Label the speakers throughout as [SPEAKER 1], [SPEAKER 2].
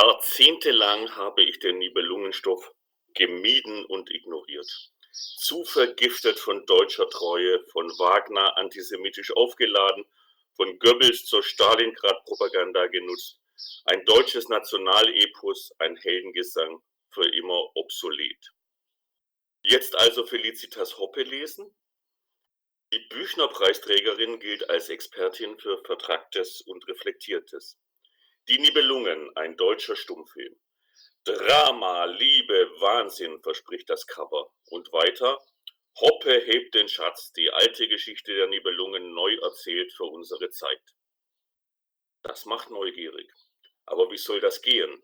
[SPEAKER 1] Jahrzehntelang habe ich den Nibelungenstoff gemieden und ignoriert. Zu vergiftet von deutscher Treue, von Wagner antisemitisch aufgeladen, von Goebbels zur Stalingrad-Propaganda genutzt. Ein deutsches Nationalepos, ein Heldengesang, für immer obsolet. Jetzt also Felicitas Hoppe lesen? Die Büchner-Preisträgerin gilt als Expertin für Vertracktes und Reflektiertes. Die Nibelungen, ein deutscher Stummfilm. Drama, Liebe, Wahnsinn, verspricht das Cover. Und weiter, Hoppe hebt den Schatz, die alte Geschichte der Nibelungen neu erzählt für unsere Zeit. Das macht neugierig. Aber wie soll das gehen?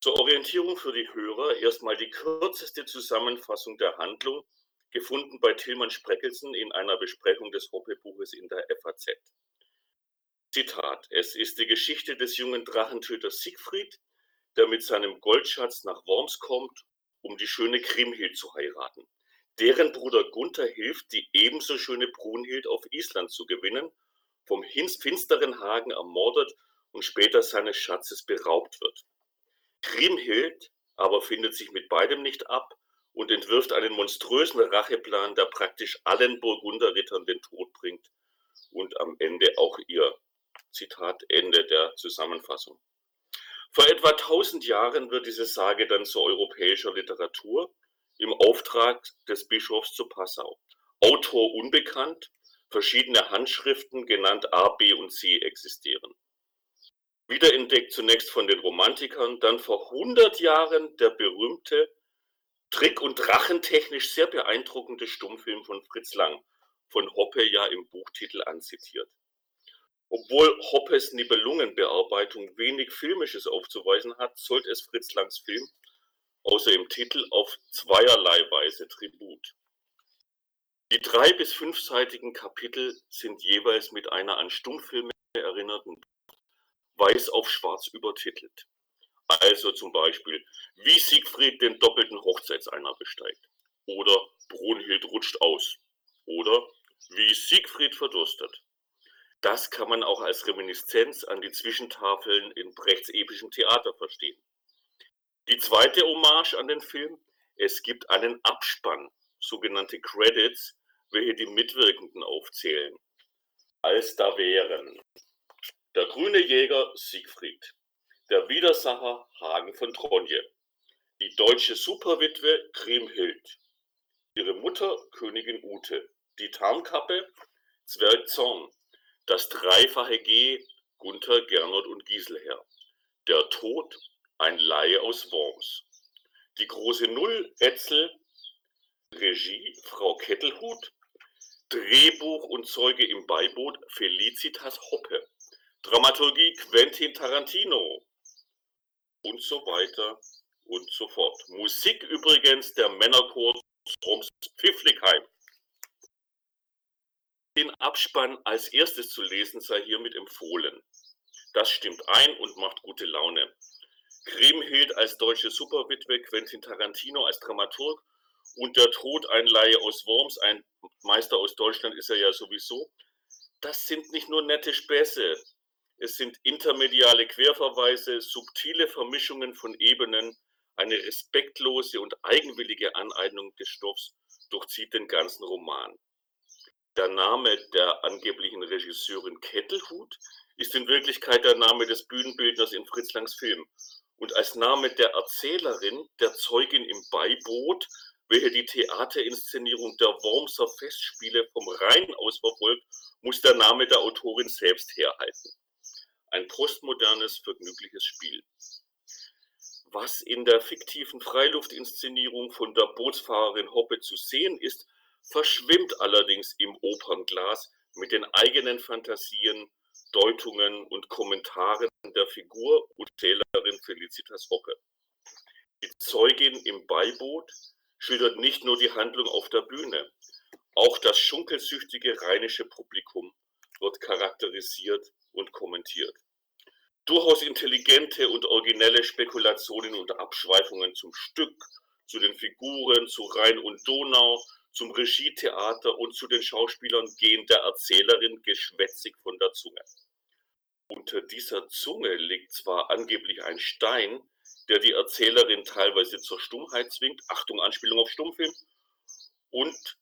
[SPEAKER 1] Zur Orientierung für die Hörer erstmal die kürzeste Zusammenfassung der Handlung, gefunden bei Tilman Spreckelsen in einer Besprechung des Hoppe-Buches in der FAZ. Zitat: Es ist die Geschichte des jungen Drachentöters Siegfried, der mit seinem Goldschatz nach Worms kommt, um die schöne Kriemhild zu heiraten. Deren Bruder Gunther hilft, die ebenso schöne Brunhild auf Island zu gewinnen, vom finsteren Hagen ermordet und später seines Schatzes beraubt wird. Kriemhild aber findet sich mit beidem nicht ab und entwirft einen monströsen Racheplan, der praktisch allen Burgunderrittern den Tod bringt und am Ende auch ihr Zitat Ende der Zusammenfassung. Vor etwa 1000 Jahren wird diese Sage dann zu europäischer Literatur im Auftrag des Bischofs zu Passau. Autor unbekannt, verschiedene Handschriften, genannt A, B und C, existieren. Wiederentdeckt zunächst von den Romantikern, dann vor 100 Jahren der berühmte, trick- und drachentechnisch sehr beeindruckende Stummfilm von Fritz Lang, von Hoppe ja im Buchtitel anzitiert. Obwohl Hoppes Nibelungenbearbeitung wenig Filmisches aufzuweisen hat, zollt es Fritz Langs Film außer im Titel auf zweierlei Weise Tribut. Die drei- bis fünfseitigen Kapitel sind jeweils mit einer an Stummfilme erinnerten weiß auf schwarz übertitelt. Also zum Beispiel, wie Siegfried den doppelten Hochzeitseiner besteigt. Oder Brunhild rutscht aus. Oder wie Siegfried verdurstet. Das kann man auch als Reminiszenz an die Zwischentafeln in Brechts epischem Theater verstehen. Die zweite Hommage an den Film, es gibt einen Abspann, sogenannte Credits, welche die Mitwirkenden aufzählen. Als da wären der grüne Jäger Siegfried, der Widersacher Hagen von Tronje, die deutsche Superwitwe Kriemhild, ihre Mutter Königin Ute, die Tarnkappe Zwerg Zorn, das dreifache G Gunther, Gernot und Giselher. Der Tod ein Laie aus Worms. Die große Null Etzel, Regie Frau Kettelhut, Drehbuch und Zeuge im Beiboot Felicitas Hoppe, Dramaturgie Quentin Tarantino und so weiter und so fort. Musik übrigens der Männerchor Worms Pfiffligheim. Abspann als erstes zu lesen sei hiermit empfohlen. Das stimmt ein und macht gute Laune. Kriemhild als deutsche Superwitwe, Quentin Tarantino als Dramaturg und der Tod ein Laie aus Worms, ein Meister aus Deutschland ist er ja sowieso. Das sind nicht nur nette Späße, es sind intermediale Querverweise, subtile Vermischungen von Ebenen, eine respektlose und eigenwillige Aneignung des Stoffs durchzieht den ganzen Roman. Der Name der angeblichen Regisseurin Kettelhut ist in Wirklichkeit der Name des Bühnenbildners in Fritz Langs Film und als Name der Erzählerin, der Zeugin im Beiboot, welche die Theaterinszenierung der Wormser Festspiele vom Rhein aus verfolgt, muss der Name der Autorin selbst herhalten. Ein postmodernes, vergnügliches Spiel. Was in der fiktiven Freiluftinszenierung von der Bootsfahrerin Hoppe zu sehen ist, verschwimmt allerdings im Opernglas mit den eigenen Fantasien, Deutungen und Kommentaren der Figur und Zählerin Felicitas Hoppe. Die Zeugin im Beiboot schildert nicht nur die Handlung auf der Bühne, auch das schunkelsüchtige rheinische Publikum wird charakterisiert und kommentiert. Durchaus intelligente und originelle Spekulationen und Abschweifungen zum Stück, zu den Figuren, zu Rhein und Donau, zum Regietheater und zu den Schauspielern gehen der Erzählerin geschwätzig von der Zunge. Unter dieser Zunge liegt zwar angeblich ein Stein, der die Erzählerin teilweise zur Stummheit zwingt, Achtung, Anspielung auf Stummfilm, und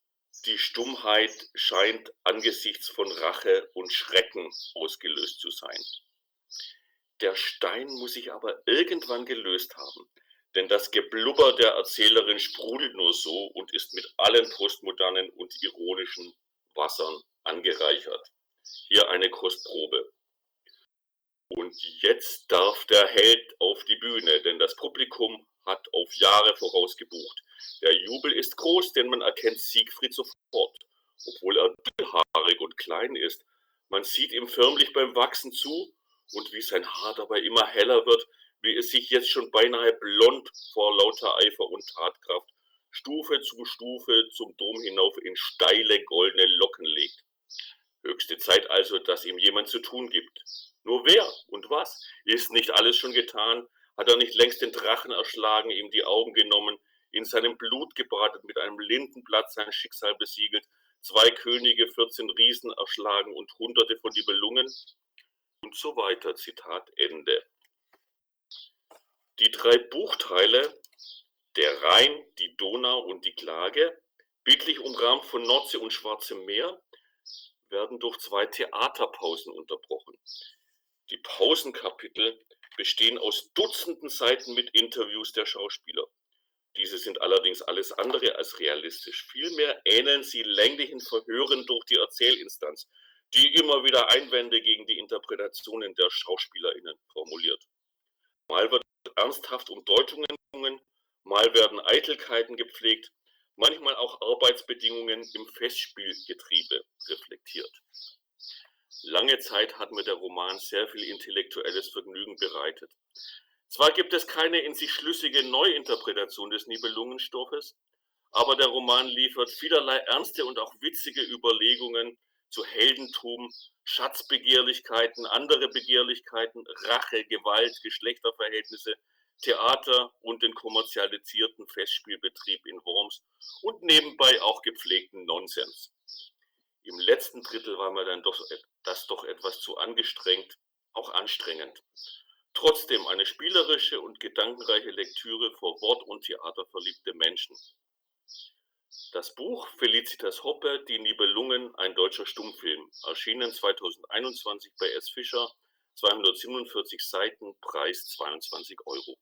[SPEAKER 1] die Stummheit scheint angesichts von Rache und Schrecken ausgelöst zu sein. Der Stein muss sich aber irgendwann gelöst haben, denn das Geblubber der Erzählerin sprudelt nur so und ist mit allen postmodernen und ironischen Wassern angereichert. Hier eine Kostprobe. Und jetzt darf der Held auf die Bühne, denn das Publikum hat auf Jahre voraus gebucht. Der Jubel ist groß, denn man erkennt Siegfried sofort, obwohl er dünnhaarig und klein ist. Man sieht ihm förmlich beim Wachsen zu und wie sein Haar dabei immer heller wird, sich jetzt schon beinahe blond vor lauter Eifer und Tatkraft Stufe zu Stufe zum Dom hinauf in steile goldene Locken legt. Höchste Zeit also, dass ihm jemand zu tun gibt. Nur wer und was? Ist nicht alles schon getan? Hat er nicht längst den Drachen erschlagen, ihm die Augen genommen, in seinem Blut gebratet, mit einem Lindenblatt sein Schicksal besiegelt, zwei Könige, 14 Riesen erschlagen und hunderte von Nibelungen? Und so weiter. Zitat Ende. Die drei Buchteile, der Rhein, die Donau und die Klage, bildlich umrahmt von Nordsee und Schwarzem Meer, werden durch zwei Theaterpausen unterbrochen. Die Pausenkapitel bestehen aus Dutzenden Seiten mit Interviews der Schauspieler. Diese sind allerdings alles andere als realistisch. Vielmehr ähneln sie länglichen Verhören durch die Erzählinstanz, die immer wieder Einwände gegen die Interpretationen der SchauspielerInnen formuliert. Mal wird ernsthaft um Deutungen, mal werden Eitelkeiten gepflegt, manchmal auch Arbeitsbedingungen im Festspielgetriebe reflektiert. Lange Zeit hat mir der Roman sehr viel intellektuelles Vergnügen bereitet. Zwar gibt es keine in sich schlüssige Neuinterpretation des Nibelungenstoffes, aber der Roman liefert vielerlei ernste und auch witzige Überlegungen zu Heldentum, Schatzbegehrlichkeiten, andere Begehrlichkeiten, Rache, Gewalt, Geschlechterverhältnisse, Theater und den kommerzialisierten Festspielbetrieb in Worms und nebenbei auch gepflegten Nonsens. Im letzten Drittel war mir dann doch, das doch etwas zu angestrengt, auch anstrengend. Trotzdem eine spielerische und gedankenreiche Lektüre vor Wort- und Theater verliebte Menschen. Das Buch Felicitas Hoppe, Die Nibelungen, ein deutscher Stummfilm, erschienen 2021 bei S. Fischer, 247 Seiten, Preis 22 Euro.